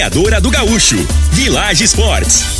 Torneadora do Gaúcho, Village Sports,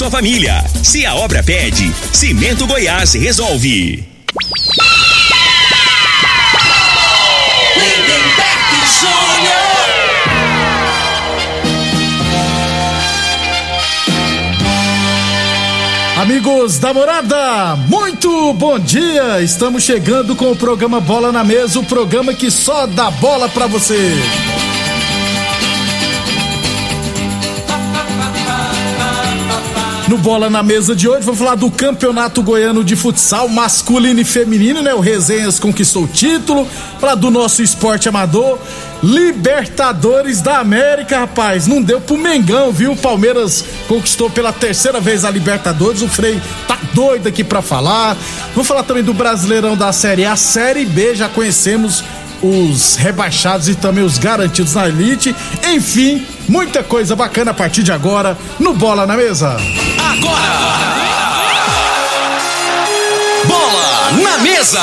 sua família. Se a obra pede, Cimento Goiás resolve. Amigos da morada, muito bom dia! Estamos chegando com o programa Bola na Mesa o programa que só dá bola pra você. No Bola na Mesa de hoje, vou falar do Campeonato Goiano de Futsal masculino e feminino, né? O Resenhas conquistou o título. Falar do nosso esporte amador. Libertadores da América, rapaz. Não deu pro Mengão, viu? O Palmeiras conquistou pela terceira vez a Libertadores. O Frei tá doido aqui pra falar. Vou falar também do Brasileirão da Série A. Série B, já conhecemos os rebaixados e também os garantidos na elite. Enfim, muita coisa bacana a partir de agora no Bola na Mesa. Bola na mesa.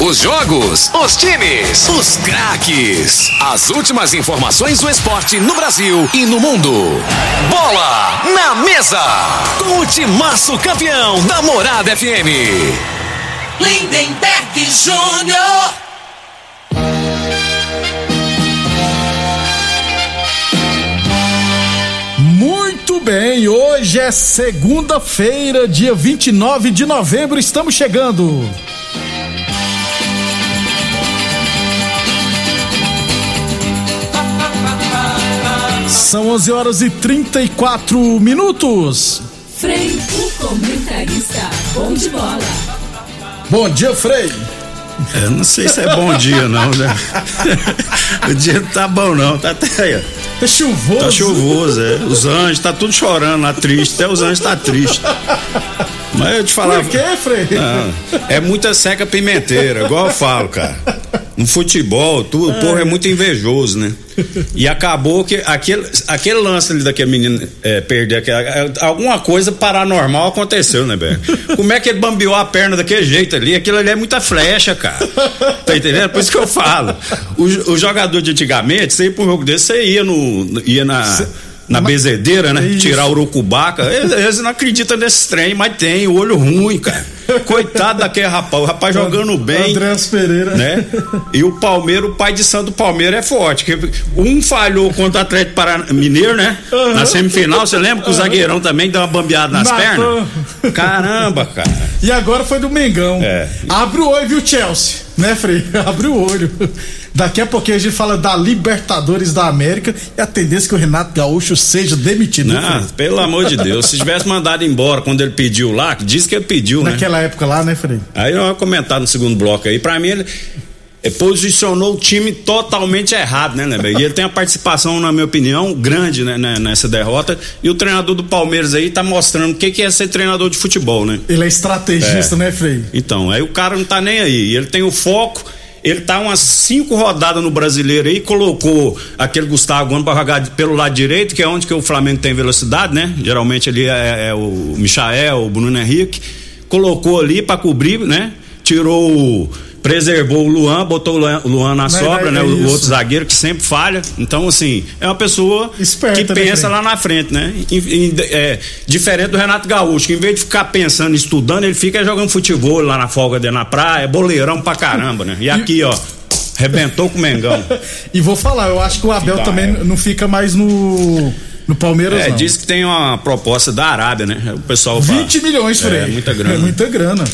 Os jogos, os times, os craques. As últimas informações do esporte no Brasil e no mundo. Bola na mesa. Com o timaço campeão da Morada FM. Lindenberg Júnior. Muito bem, hoje é segunda-feira, dia 29 de novembro, estamos chegando. São 11 horas e 34 minutos. Frei, o comentarista. Bom de bola. Bom dia, Frei. É, não sei se é bom dia, não, né? o dia não tá bom, não. Tá até aí, ó. Tá chuvoso. Tá chuvoso, é. Os anjos, tá tudo chorando lá, triste. Até os anjos tá triste. Mas eu te falava. Por quê, Frei? Não, é muita seca pimenteira, igual eu falo, cara. No futebol, tudo, o povo é muito invejoso, né? E acabou que aquele, aquele lance ali daquele menino é, perder aquela, é, alguma coisa paranormal aconteceu, né, Beto? Como é que ele bambeou a perna daquele jeito ali? Aquilo ali é muita flecha, cara. Tá entendendo? Por isso que eu falo. O, o jogador de antigamente, você ia pro jogo desse, você ia no. ia na. Na bezedeira, né? Isso. Tirar o urucubaca. Eles, eles não acreditam nesse trem, mas tem o olho ruim, cara. Coitado daquele rapaz. O rapaz jogando bem Andréas Pereira. né? E o Palmeiras, o pai de santo Palmeiras é forte. Um falhou contra o Atlético Parana Mineiro, né? Aham. Na semifinal, você lembra que o zagueirão também deu uma bambeada nas Matou. pernas? Caramba, cara. E agora foi do Mengão. É. Abre o olho, viu, Chelsea? Né, Frei? Abre o olho. Daqui a pouquinho a gente fala da Libertadores da América e a tendência é que o Renato Gaúcho seja demitido. né, Não, pelo amor de Deus, se tivesse mandado embora quando ele pediu lá, diz que ele pediu, né? Época lá, né, Frei? Aí eu vou comentar no segundo bloco aí. Pra mim, ele posicionou o time totalmente errado, né, né? E ele tem uma participação, na minha opinião, grande né, né, nessa derrota. E o treinador do Palmeiras aí tá mostrando o que, que é ser treinador de futebol, né? Ele é estrategista, É. né, Frei? Então, aí o cara não tá nem aí. Ele tem o foco. Ele tá umas cinco rodadas no brasileiro aí, colocou aquele Gustavo Gomes pra jogar pelo lado direito, que é onde que o Flamengo tem velocidade, né? Geralmente ali é, é o Michael, o Bruno Henrique. Colocou ali pra cobrir, né? Tirou o. Preservou o Luan, botou o Luan, o Luan na Mas sobra, é né? O isso. outro zagueiro que sempre falha. Então, assim, é uma pessoa Esperta, que né, pensa Fred? lá na frente, né? E- e- é, diferente do Renato Gaúcho, que em vez de ficar pensando, estudando, ele fica jogando futebol lá na folga dele na praia, boleirão pra caramba, né? E aqui, ó, arrebentou com o Mengão. E vou falar, eu acho que o Abel também não fica mais no No Palmeiras É, não. diz que tem uma proposta da Arábia, né? O pessoal 20 fala. milhões, Frei. É, muita grana. É muita grana.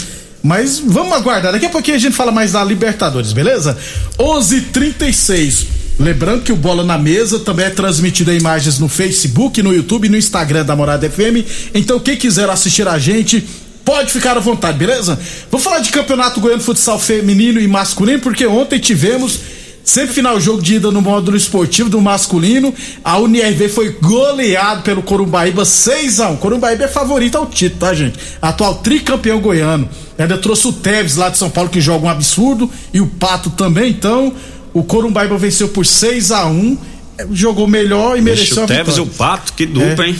Mas vamos aguardar. Daqui a pouquinho a gente fala mais da Libertadores, beleza? 11:36. Lembrando que o Bola na Mesa também é transmitido em imagens no Facebook, no YouTube e no Instagram da Morada FM. Então, quem quiser assistir a gente, pode ficar à vontade, beleza? Vou falar de Campeonato Goiano de Futsal Feminino e Masculino, porque ontem tivemos Sempre final jogo de ida no módulo esportivo do masculino, a UNIRV foi goleado pelo Corumbaíba 6 a 1. Corumbaíba é favorito ao título, tá, gente? Atual tricampeão goiano. Ainda trouxe o Teves lá de São Paulo que joga um absurdo e o Pato também, então o Corumbaíba venceu por 6 a 1. Jogou melhor e mereceu o a Tevez e o. Pato, que dupla, É. hein?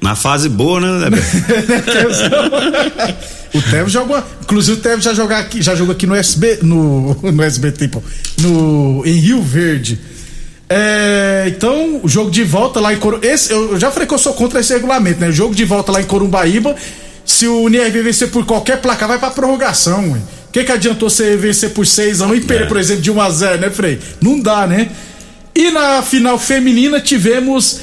Na fase boa, né? o Tevez jogou, inclusive o Tevez já jogou aqui, já jogou aqui no SB, no, no SBT, pô, no em Rio Verde. É, então, o jogo de volta lá em Corumbá. Esse, eu já falei que eu sou contra esse regulamento, né? O jogo de volta lá em Corumbaíba, se o NRV vencer por qualquer placar, vai pra prorrogação, ué. O que, que adiantou você vencer por 6 a 1 e perder, É. por exemplo, de 1 a 0 né, Frei? Não dá, né? E na final feminina tivemos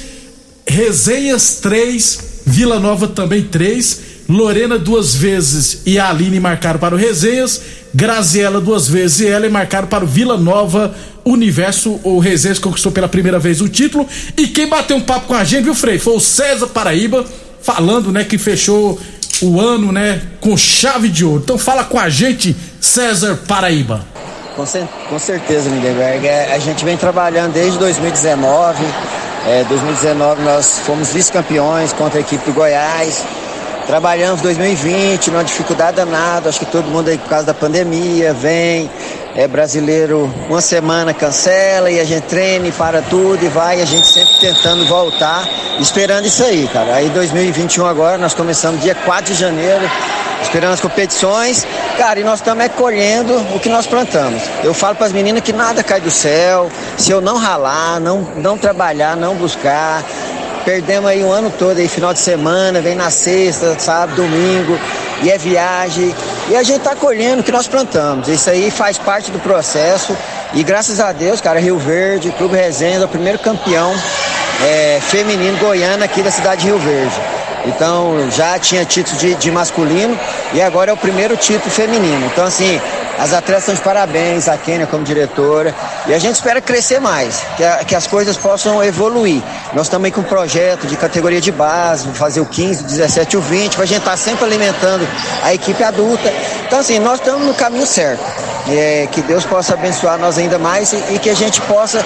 Resenhas 3, Vila Nova também 3, Lorena duas vezes e a Aline marcaram para o Resenhas, Graziela duas vezes e ela marcaram para o Vila Nova Universo. O Resenhas conquistou pela primeira vez o título. E quem bateu um papo com a gente, viu, Frei? Foi o César Paraíba, falando, né, que fechou o ano, né, com chave de ouro. Então fala com a gente, César Paraíba. Com, cer- com certeza, Lindenberg. É, a gente vem trabalhando desde 2019. É, 2019 nós fomos vice-campeões contra a equipe do Goiás. Trabalhamos 2020 numa dificuldade danada. Acho que todo mundo aí por causa da pandemia vem. É brasileiro, uma semana cancela e a gente treina e para tudo e vai. A gente sempre tentando voltar, esperando isso aí, cara. Aí 2021 agora, nós começamos dia 4 de janeiro esperando as competições, cara, e nós estamos é colhendo o que nós plantamos. Eu falo para as meninas que nada cai do céu, se eu não ralar, não, não trabalhar, não buscar. Perdemos aí um ano todo aí, final de semana, vem na sexta, sábado, domingo, e é viagem. E a gente tá colhendo o que nós plantamos. Isso aí faz parte do processo. E graças a Deus, cara, Rio Verde, Clube Resende é o primeiro campeão é, feminino goiano aqui da cidade de Rio Verde. Então já tinha título de, de masculino e agora é o primeiro título feminino. Então, assim, as atletas estão de parabéns, a Kênia como diretora. E a gente espera crescer mais, que, a- que as coisas possam evoluir. Nós aí com um projeto de categoria de base, fazer o 15, o 17 e o 20, para a gente estar sempre alimentando a equipe adulta. Então, assim, nós estamos no caminho certo. É, que Deus possa abençoar nós ainda mais e, e que a gente possa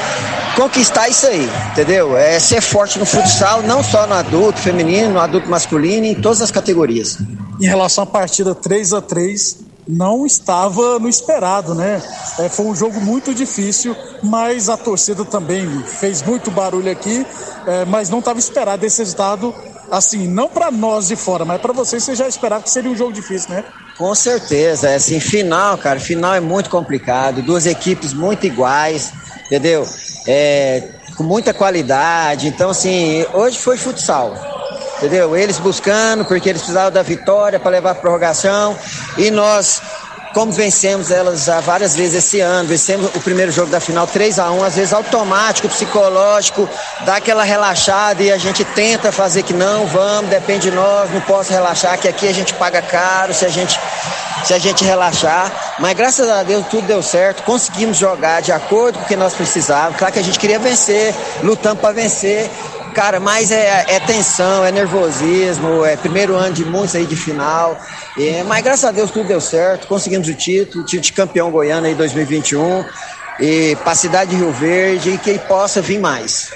conquistar isso aí, entendeu? É ser forte no futsal, não só no adulto feminino, no adulto masculino, em todas as categorias. em relação à partida 3 a 3 não estava no esperado, né? É, foi um jogo muito difícil, mas a torcida também fez muito barulho aqui, é, mas não estava esperado esse resultado, assim, não para nós de fora, mas para vocês, vocês já esperavam que seria um jogo difícil, né? Com certeza, é assim, final, cara, final é muito complicado, duas equipes muito iguais, entendeu? É, com muita qualidade, então assim, hoje foi futsal, entendeu? Eles buscando, porque eles precisavam da vitória para levar a prorrogação, e nós, como vencemos elas já várias vezes esse ano, vencemos o primeiro jogo da final 3 a 1 às vezes automático, psicológico, dá aquela relaxada e a gente tenta fazer que não, vamos, depende de nós, não posso relaxar, que aqui a gente paga caro se a gente se a gente relaxar, mas graças a Deus tudo deu certo, conseguimos jogar de acordo com o que nós precisávamos. Claro que a gente queria vencer, lutamos para vencer, cara, mas é, é tensão, é nervosismo, é primeiro ano de muitos aí de final. É, mas graças a Deus tudo deu certo, conseguimos o título, título de campeão goiano aí 2021, e para a cidade de Rio Verde e que possa vir mais.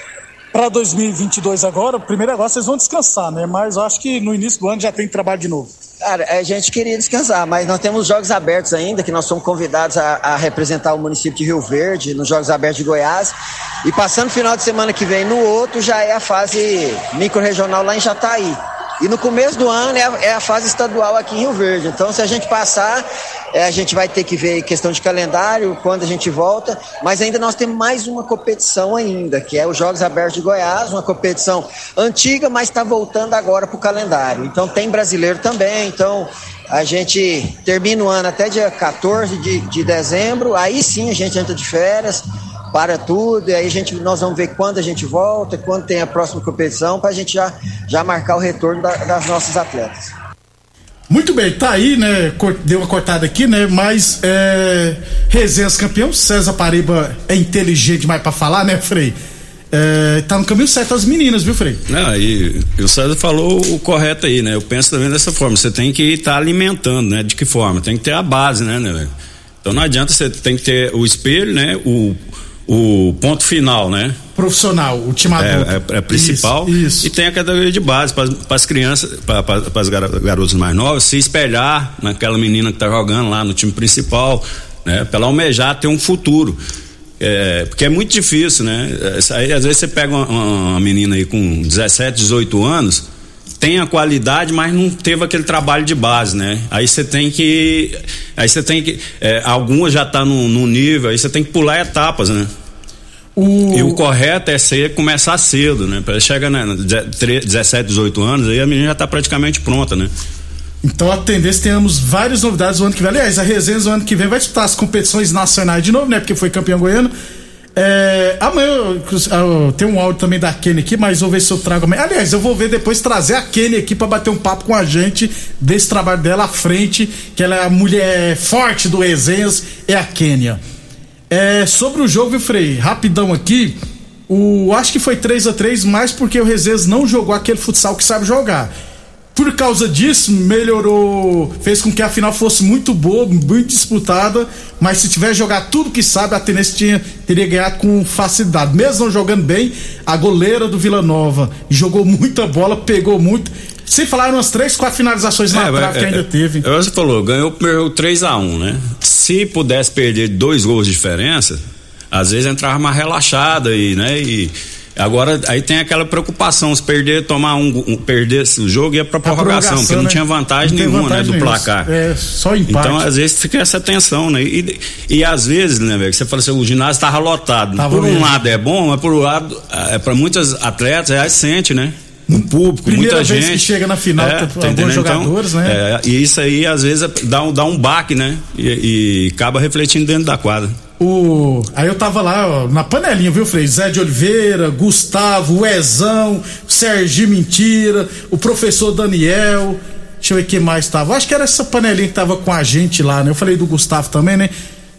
Para 2022 agora, primeiro agora vocês vão descansar, né? Mas eu acho que no início do ano já tem trabalho de novo. Cara, a gente queria descansar, mas nós temos jogos abertos ainda, que nós somos convidados a, a representar o município de Rio Verde nos Jogos Abertos de Goiás. E passando o final de semana que vem no outro, já é a fase micro-regional lá em Jataí. E no começo do ano é a, é a fase estadual aqui em Rio Verde. Então, se a gente passar, é, a gente vai ter que ver questão de calendário, quando a gente volta. Mas ainda nós temos mais uma competição ainda, que é os Jogos Abertos de Goiás, uma competição antiga, mas está voltando agora para o calendário. Então, tem brasileiro também. Então, a gente termina o ano até dia 14 de, de dezembro. Aí sim a gente entra de férias para tudo, e aí a gente, nós vamos ver quando a gente volta, quando tem a próxima competição, para a gente já, já marcar o retorno da, das nossas atletas. Muito bem, tá aí, né? Deu uma cortada aqui, né? Mas é, Resenhas campeão, César Pariba é inteligente demais pra falar, né, Frei? É, tá no caminho certo as meninas, viu, Frei? Não, e, e, o César falou o correto aí, né? Eu penso também dessa forma. Você tem que estar tá alimentando, né? De que forma? Tem que ter a base, né, né? Então não adianta você tem que ter o espelho, né? O, o ponto final, né? Profissional, o time adulto. É, é, é principal. Isso, isso, E tem a categoria de base para as crianças, para as garotas mais novas, se espelhar naquela menina que está jogando lá no time principal, né? Para ela almejar ter um futuro. É, porque é muito difícil, né? É, aí, às vezes você pega uma, uma menina aí com 17, 18 anos, tem a qualidade, mas não teve aquele trabalho de base, né? Aí você tem que. Aí você tem que. É, algumas já tá no, no, nível, aí você tem que pular etapas, né? O... E o correto é ser começar cedo, né? Para chegar né, 17, 18 anos, aí a menina já tá praticamente pronta, né? Então a tendência temos várias novidades no ano que vem. Aliás, a Resenha no ano que vem vai disputar as competições nacionais de novo, né? Porque foi campeão goiano. É, amanhã eu, tem um áudio também da Kenny aqui, mas vou ver se eu trago amanhã. Aliás, eu vou ver depois trazer a Kenny aqui para bater um papo com a gente desse trabalho dela à frente, que ela é a mulher forte do Resenhas, é a Kênia. É, sobre o jogo, viu, Frei? Rapidão aqui. O, acho que foi 3 a 3 mais porque o Resenhas não jogou aquele futsal que sabe jogar. Por causa disso, melhorou, fez com que a final fosse muito boa, muito disputada, mas se tiver jogar tudo que sabe, a tendência tinha, teria ganhado com facilidade. Mesmo não jogando bem, a goleira do Vila Nova jogou muita bola, pegou muito. Sem falar umas três, quatro finalizações na é, trave que ainda é, teve. Você falou, ganhou o primeiro 3x1, né? Se pudesse perder dois gols de diferença, às vezes entrava mais relaxada e, né? E Agora, aí tem aquela preocupação, se perder, tomar um, um perder o jogo ia pra prorrogação, prorrogação porque não né? tinha vantagem não nenhuma, vantagem né, do placar. É, só empate. Então, às vezes fica essa tensão, né? E, e às vezes, né, velho, você fala assim, o ginásio tava lotado. Tava por um mesmo. lado é bom, mas por um lado, é, para muitos atletas, é sente, né? um público, Primeira muita gente. que chega na final, é, tá alguns jogadores, então, né? É, e isso aí, às vezes, dá um, dá um baque, né? E, e acaba refletindo dentro da quadra. O... Aí eu tava lá ó, na panelinha, viu, Frei? Zé de Oliveira, Gustavo, Ezão, Serginho Mentira, o professor Daniel. Deixa eu ver quem mais tava. Acho que era essa panelinha que tava com a gente lá, né? Eu falei do Gustavo também, né?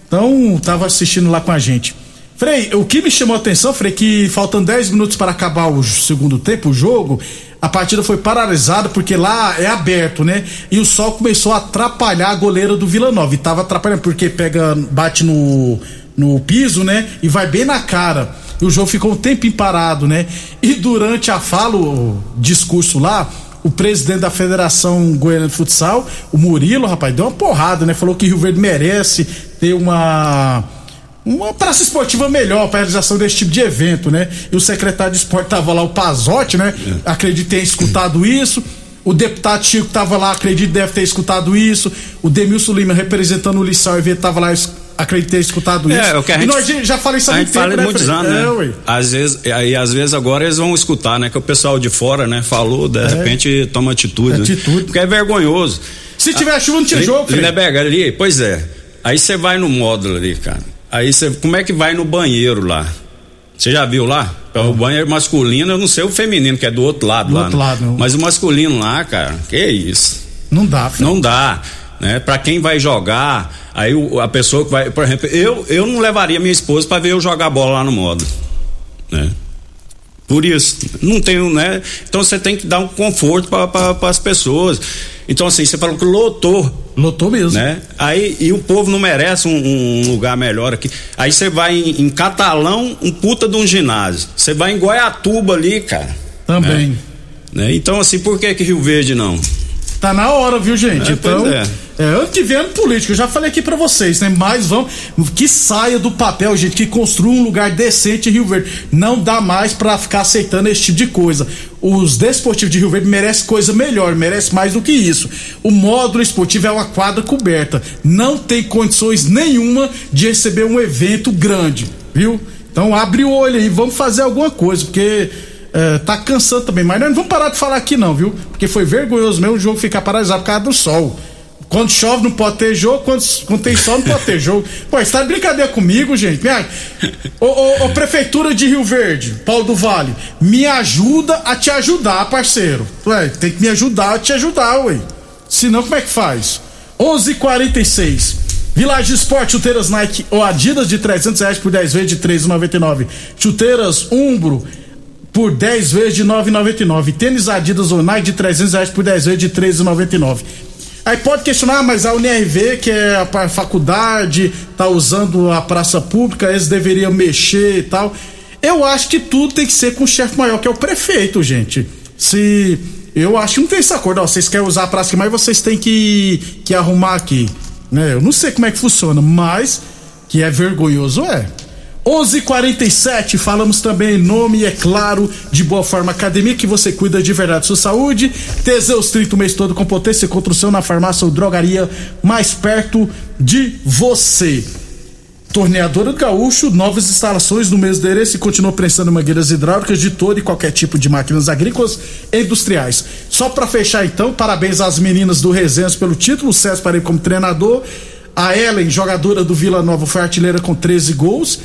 Então, tava assistindo lá com a gente. Frei, o que me chamou a atenção, Frei, que faltando 10 minutos para acabar o segundo tempo, o jogo, a partida foi paralisada porque lá é aberto, né? E o sol começou a atrapalhar a goleira do Vila Nova. E tava atrapalhando porque pega, bate no, no piso, né? E vai bem na cara. E o jogo ficou um tempo parado, né? E durante a fala, o discurso lá, o presidente da Federação Goiana de Futsal, o Murilo, rapaz, deu uma porrada, né? Falou que Rio Verde merece ter uma uma praça esportiva melhor para realização desse tipo de evento, né? E o secretário de esporte tava lá, o Pazotti, né? É. Acredito ter escutado isso. O deputado Chico tava lá, acredito deve ter escutado isso. O Demilson Lima representando o Lissau evento tava lá, acredito ter escutado é, isso. É, o que a gente, e nós já falei isso há muito tempo, fala né, muitos anos, né? É, às vezes, aí às vezes agora eles vão escutar, né? Que o pessoal de fora, né, falou, de é. repente toma atitude. Atitude. Né? Porque é vergonhoso. Se tiver chuva, não tinha jogo, Lindeberg, ali, pois é. Aí você vai no módulo ali, cara. Aí você, como é que vai no banheiro lá? Você já viu lá? É o banheiro masculino, eu não sei o feminino, que é do outro lado do lá. Outro né? lado, não. Mas o masculino lá, cara, que isso? Não dá, filho. Não dá. Né? Para quem vai jogar, aí o, a pessoa que vai, por exemplo, eu, eu não levaria minha esposa para ver eu jogar bola lá no modo, né? Por isso, não tenho, né? Então você tem que dar um conforto para as pessoas. Então, assim, você falou que lotou. Lotou mesmo. Né? Aí, e o povo não merece um, um lugar melhor aqui. Aí você vai em, em, Catalão, um puta de um ginásio. Você vai em Goiatuba ali, cara. Também. Né? Né? Então, assim, por que que Rio Verde não? Tá na hora, viu, gente? É, então, é. É, ano que vem ano político, eu já falei aqui para vocês, né? Mas vão que saia do papel, gente, que construa um lugar decente em Rio Verde. Não dá mais para ficar aceitando esse tipo de coisa. Os desportivos de Rio Verde merecem coisa melhor, merece mais do que isso. O módulo esportivo é uma quadra coberta, não tem condições nenhuma de receber um evento grande, viu? Então abre o olho aí, vamos fazer alguma coisa, porque é, tá cansando também. Mas nós não vamos parar de falar aqui não, viu? Porque foi vergonhoso mesmo o jogo ficar paralisado por causa do sol Quando chove não pode ter jogo, quando, quando tem sol não pode ter jogo. Pô, você tá de brincadeira comigo, gente? Minha, ô, ô, ô, Prefeitura de Rio Verde, Paulo do Vale, me ajuda a te ajudar, parceiro. Ué, tem que me ajudar a te ajudar, ué. Senão, como é que faz? 11:46 h 46 Village Esporte, chuteiras Nike ou Adidas de 300 reais por 10 vezes de 3,99. Chuteiras Umbro por 10 vezes de 9,99. Tênis Adidas ou Nike de 300 reais por 10 vezes de 13,99. Aí pode questionar, mas a UNRV, que é a faculdade, tá usando a praça pública, eles deveriam mexer e tal. Eu acho que tudo tem que ser com o chefe maior, que é o prefeito, gente. Se. Eu acho que não tem esse acordo. Ó, vocês querem usar a praça aqui, mas vocês têm que, que arrumar aqui. Né? Eu não sei como é que funciona, mas que é vergonhoso é. 11:47 falamos também nome, é claro, de Boa Forma Academia, que você cuida de verdade sua saúde. Teseus 30 o mês todo com potência e construção na farmácia ou drogaria mais perto de você. Torneadora do Gaúcho, novas instalações no mesmo endereço e continua prestando mangueiras hidráulicas de todo e qualquer tipo de máquinas agrícolas e industriais. Só para fechar então, parabéns às meninas do Resenhas pelo título, o César Parei como treinador. A Ellen, jogadora do Vila Nova, foi artilheira com 13 gols.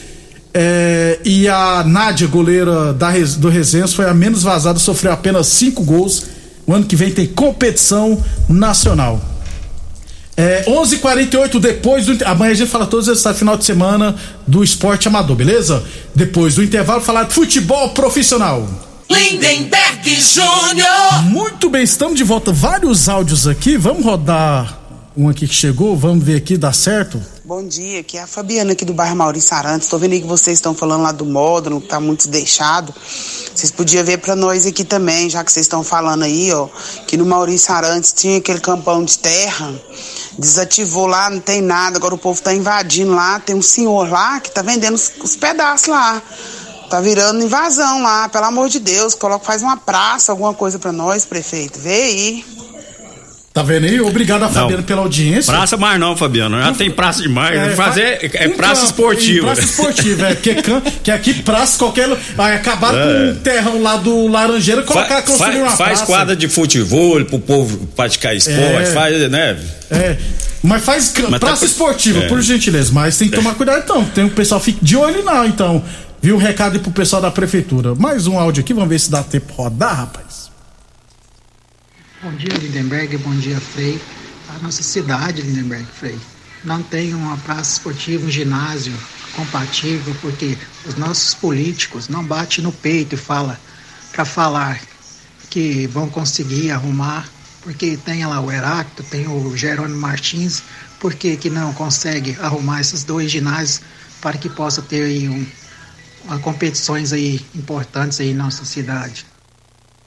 É, e a Nádia, goleira da, do Resenhas, foi a menos vazada, sofreu apenas cinco gols. O ano que vem tem competição nacional. É, 11:48 depois do amanhã a gente fala todos esses final de semana do esporte amador, beleza? Depois do intervalo falar de futebol profissional. Lindenberg Júnior. Muito bem, estamos de volta. Vários áudios aqui. Vamos rodar um aqui que chegou. Vamos ver aqui, dá certo? Bom dia, aqui é a Fabiana aqui do bairro Maurício Arantes. Estou vendo aí que vocês estão falando lá do módulo, que tá muito deixado. Vocês podiam ver para nós aqui também, já que vocês estão falando aí, ó, que no Maurício Arantes tinha aquele campão de terra, desativou lá, não tem nada. Agora o povo tá invadindo lá, tem um senhor lá que tá vendendo os, os pedaços lá. Tá virando invasão lá, pelo amor de Deus, coloca, faz uma praça, alguma coisa para nós, prefeito. Vê aí. Tá vendo aí? Obrigado a Fabiana Não. pela audiência. Praça mais não, Fabiano. Já tem praça demais. É, Fazer fa- é um praça campo, esportiva. Praça esportiva, é. Que, can- que aqui praça qualquer. Vai acabar É. com um terrão lá do Laranjeira, colocar, Fa- construir uma faz praça. quadra de futebol pro povo praticar esporte, É. faz, né? É. Mas faz Mas tá praça por- esportiva, é. por gentileza. Mas tem que tomar cuidado então. Tem o pessoal fica de olho não, então. Viu o recado aí pro pessoal da prefeitura. Mais um áudio aqui, vamos ver se dá tempo rodar, rapaz. Bom dia, Lindenberg. Bom dia, Frei. A nossa cidade, Lindenberg, Frei, não tem uma praça esportiva, um ginásio compatível, porque os nossos políticos não batem no peito e fala para falar que vão conseguir arrumar, porque tem lá o Heracto, tem o Jerônimo Martins, por que, que não consegue arrumar esses dois ginásios para que possa ter aí um, competições aí importantes aí em nossa cidade?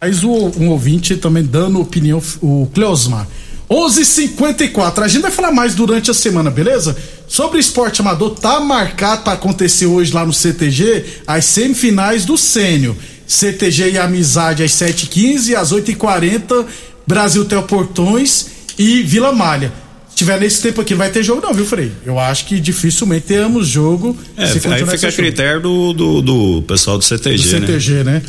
Mas o, um ouvinte também dando opinião, o Cleosmar. 11:54. A gente vai falar mais durante a semana, beleza? Sobre esporte amador, tá marcado para acontecer hoje lá no CTG as semifinais do Sênior. CTG e Amizade às 7h15 e às 8h40, Brasil Portões e Vila Malha. Se tiver nesse tempo aqui, vai ter jogo, não, viu, Frei? Eu acho que dificilmente teremos jogo. É, se aí fica a critério do, do, do pessoal do CTG, do né? CTG, né?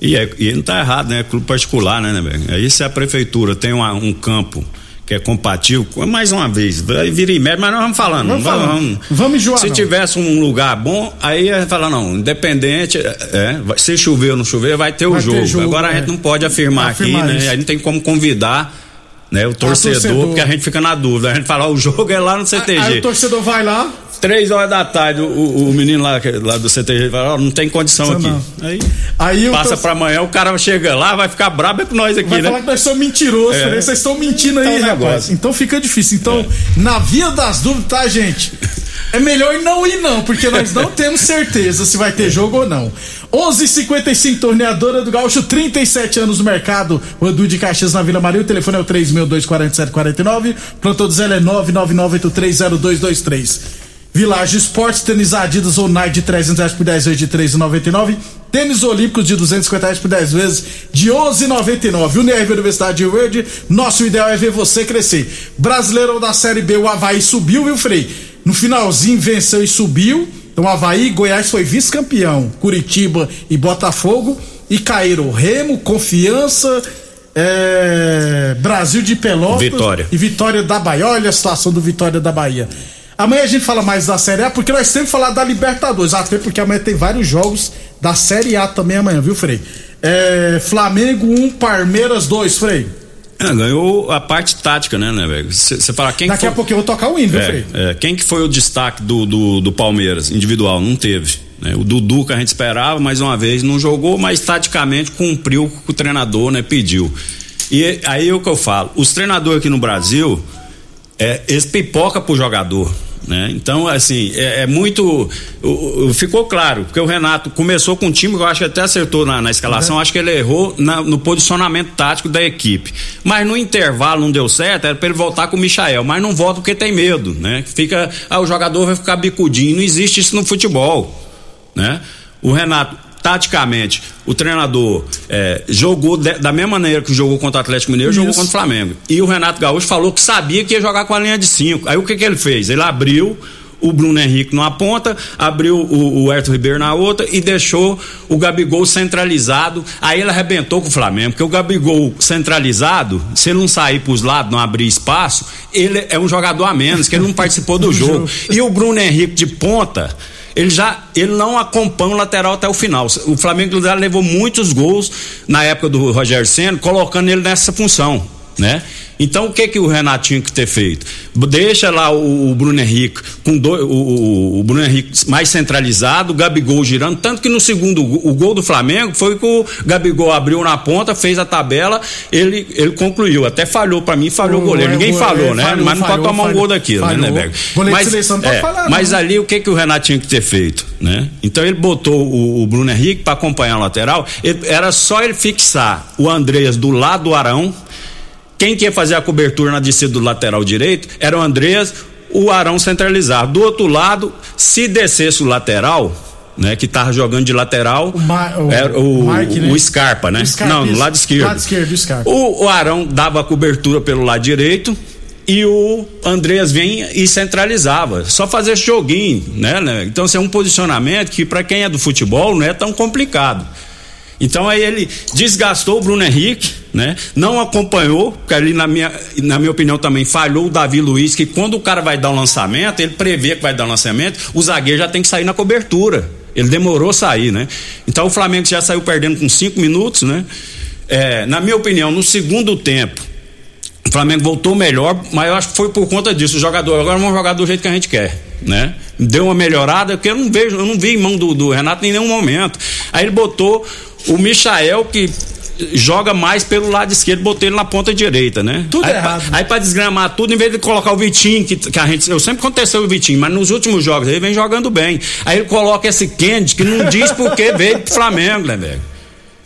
E, é, e não tá errado, né? É clube particular, né, né? Aí se a prefeitura tem uma- um campo que é compatível, mais uma vez, vai vir em média, mas nós vamos falando. Vamos falando. Vamos enjoar, Se não. tivesse um lugar bom, aí ia falar, não, independente, é, é, vai- se chover ou não chover, vai ter o Vai ter jogo. jogo, Agora a é. gente não pode afirmar, Afirmar aqui, isso. né? Aí não tem como convidar. Né, o torcedor, torcedor. porque a gente fica na dúvida. A gente fala, ó, o jogo é lá no CTG. Aí o torcedor vai lá, Três horas da tarde, o, o- o menino lá, lá do CTG fala, ó, não tem condição Não, aqui. não. Aí aí passa torce- pra amanhã, o cara chega lá, vai ficar brabo é com nós aqui, Vai né? falar que nós somos mentirosos, É. né? vocês estão mentindo aí, Então, rapaz. negócio. Então fica difícil. Então, na via das dúvidas, tá, gente? É melhor não ir não, porque nós não temos certeza se vai ter jogo ou não. 11:55 torneadora do Gaúcho, 37 anos no mercado. O Edu de Caxias na Vila Maria, o telefone é o 3624749, plantão do Zé é 999830223. Village Esportes, tênis Adidas ou Nike de 300 reais por 10 vezes de 3,99. Tênis Olímpicos de 250 reais por 10 vezes de 11,99. Unirv Universidade de Verde, nosso ideal é ver você crescer. Brasileirão da Série B, o Havaí subiu, viu, Frei? No finalzinho venceu e subiu. Então, Havaí, Goiás foi vice-campeão. Curitiba e Botafogo. E caíram Remo, Confiança é, Brasil de Pelotas Vitória. e Vitória da Bahia. Olha a situação do Vitória da Bahia. Amanhã a gente fala mais da Série A, porque nós temos que falar da Libertadores. Até porque amanhã tem vários jogos da Série A também amanhã, viu, Frei? É, Flamengo 1, Palmeiras 2, Frei. É, ganhou a parte tática, né, né, velho? Você fala quem Daqui foi... a pouco eu vou tocar o hino, viu, É, Frei? é, quem que foi o destaque do, do, do Palmeiras individual? Não teve. né? O Dudu que a gente esperava, mais uma vez, não jogou, mas taticamente cumpriu o que o treinador né, pediu. E aí é o que eu falo: os treinadores aqui no Brasil, é, eles pipoca pro jogador. Né? Então, assim, é, é muito. o- o- ficou claro, porque o Renato começou com um time que eu acho que até acertou na, na escalação, acho que ele errou na- no posicionamento tático da equipe. Mas no intervalo não deu certo, era pra ele voltar com o Michael, mas não volta porque tem medo, né? Fica. Ah, o jogador vai ficar bicudinho, não existe isso no futebol. Né? O Renato, taticamente, o treinador é, jogou de- da mesma maneira que jogou contra o Atlético Mineiro, jogou Isso. contra o Flamengo. E o Renato Gaúcho falou que sabia que ia jogar com a linha de cinco. Aí o que, que ele fez? Ele abriu o Bruno Henrique numa ponta, abriu o, o Herto Ribeiro na outra e deixou o Gabigol centralizado. Aí ele arrebentou com o Flamengo, porque o Gabigol centralizado, se ele não sair pros lados, não abrir espaço, ele é um jogador a menos, que ele não participou do jogo. E o Bruno Henrique de ponta, ele já ele não acompanha o lateral até o final. O Flamengo já levou muitos gols na época do Rogério Senna, colocando ele nessa função, né? Então o que que o Renato tinha que ter feito? Deixa lá o, o Bruno Henrique com dois, o, o- Bruno Henrique mais centralizado, o Gabigol girando, tanto que no segundo o gol do Flamengo foi que o Gabigol abriu na ponta, fez a tabela, ele ele concluiu, até falhou pra mim, falhou o goleiro. Ninguém o- falou, é, né? falhou, Mas não falhou, pode tomar um falhou. gol daquilo, né, Neberg? Mas, pode é, falar, mas ali o que que o Renato tinha que ter feito, né? Então ele botou o, o Bruno Henrique para acompanhar o lateral, ele- era só ele fixar o Andreas do lado do Arão. Quem que ia fazer a cobertura na descida do lateral direito era o Andreas, o Arão centralizado. Do outro lado, se descesse o lateral, né, que tava jogando de lateral, O Ma- o era o, Mike, né? o Scarpa, né? O Scarpa, Não, no isso. lado esquerdo. Lado esquerdo, o Scarpa. O, o Arão dava a cobertura pelo lado direito e o Andreas vinha e centralizava. Só fazer joguinho, né? né? Então, assim, é um posicionamento que para quem é do futebol não é tão complicado. Então aí ele desgastou o Bruno Henrique, né? Não acompanhou, porque ali na minha, na minha opinião também falhou o Davi Luiz, que quando o cara vai dar um lançamento, ele prevê que vai dar um lançamento, o zagueiro já tem que sair na cobertura. Ele demorou a sair, né? Então o Flamengo já saiu perdendo com cinco minutos, né? É, na minha opinião, no segundo tempo, o Flamengo voltou melhor, mas eu acho que foi por conta disso. O jogador, agora vamos jogar do jeito que a gente quer, né? Deu uma melhorada, porque eu não vejo, eu não vi em mão do, do Renato em nenhum momento. Aí ele botou o Michael, que joga mais pelo lado esquerdo, botou ele na ponta direita, né? Tudo aí, errado. Pra, aí pra desgramar tudo, em vez de colocar o Vitinho, que, que a gente. Eu sempre contestei o Vitinho, mas nos últimos jogos ele vem jogando bem. Aí ele coloca esse Kennedy, que não diz por que veio pro Flamengo, né, velho?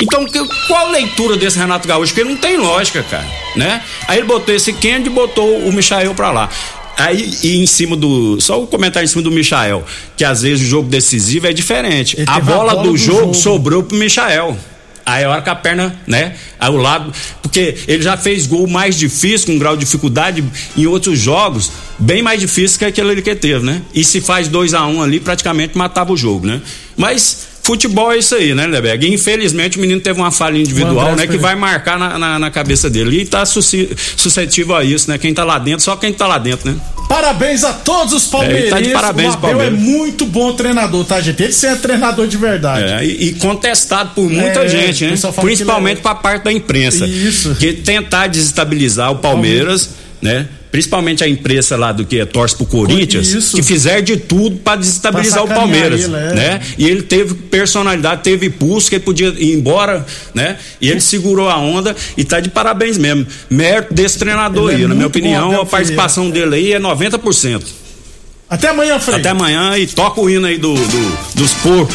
Então, que- qual a leitura desse Renato Gaúcho? Porque não tem lógica, cara, né? Aí ele botou esse Kennedy e botou o Michael pra lá. Aí, e em cima do. Só o comentário em cima do Michael, que às vezes o jogo decisivo é diferente. Ele A teve a bola, bola do, do jogo, jogo. sobrou pro Michael. Aí a hora que a perna, né? Ao lado. Porque ele já fez gol mais difícil, com grau de dificuldade, em outros jogos, bem mais difícil que aquele que teve, né? E se faz 2 a 1 um ali, praticamente matava o jogo, né? Mas futebol é isso aí, né, Leberg? Infelizmente o menino teve uma falha individual, Andrés né? Que vai marcar na, na, na cabeça dele. E tá suscetível a isso, né? Quem tá lá dentro, só quem tá lá dentro, né? Parabéns a todos os palmeirenses. É, tá de parabéns, o Abel Palmeiras. é muito bom treinador, tá, gente? Ele é treinador de verdade. É, e, e contestado por muita É, gente, né? Principalmente que para a parte da imprensa. Isso. Que tentar desestabilizar o Palmeiras, né? Principalmente a imprensa lá do que é torce pro Corinthians, Isso. que fizer de tudo para desestabilizar Pra o Palmeiras, ele, é. né? E ele teve personalidade, teve pulso, que ele podia ir embora, né? E ele segurou a onda e tá de parabéns mesmo. Mérito desse treinador Ele é aí, na minha bom, opinião, a participação dele aí é 90%. Até amanhã, Frei. Até amanhã e toca o hino aí do, do- dos porcos.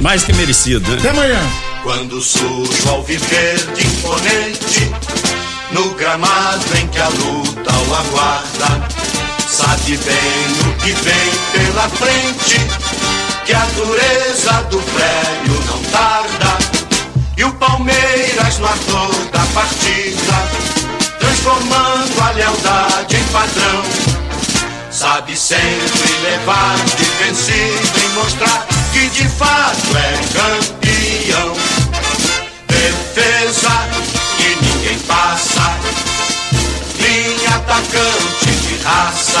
Mais que merecido, né? Até amanhã. Quando surge ao viver de imponente, no gramado em que a luta o aguarda, sabe bem o que vem pela frente, que a dureza do prédio não tarda, e o Palmeiras no ardor da partida, transformando a lealdade em padrão. Sabe sempre levar de vencido e mostrar que de fato é campeão. Atacante de raça.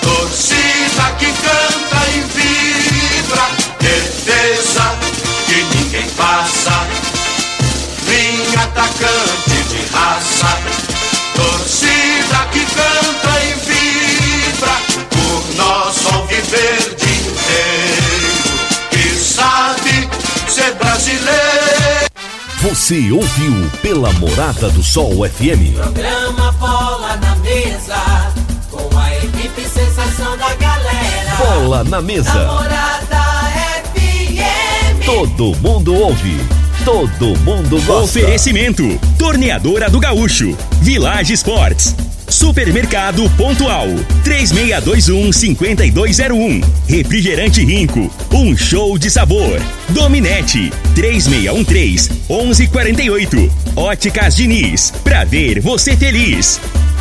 Torcida que canta e vibra, defesa que ninguém passa. Linha atacante de raça. Torcida que canta e vibra, por nosso alviverde inteiro, que sabe ser brasileiro. Você ouviu pela Morada do Sol FM. Programa Bola na Mesa, com a equipe sensação da galera. Bola na mesa. Namorada FM. Todo mundo ouve. Todo mundo gosta. Oferecimento: Torneadora do Gaúcho, Village Sports, Supermercado Pontual, 3621-5201, Refrigerante Rinco, um show de sabor. Dominete, 3613-1148, Óticas Diniz, pra ver você feliz.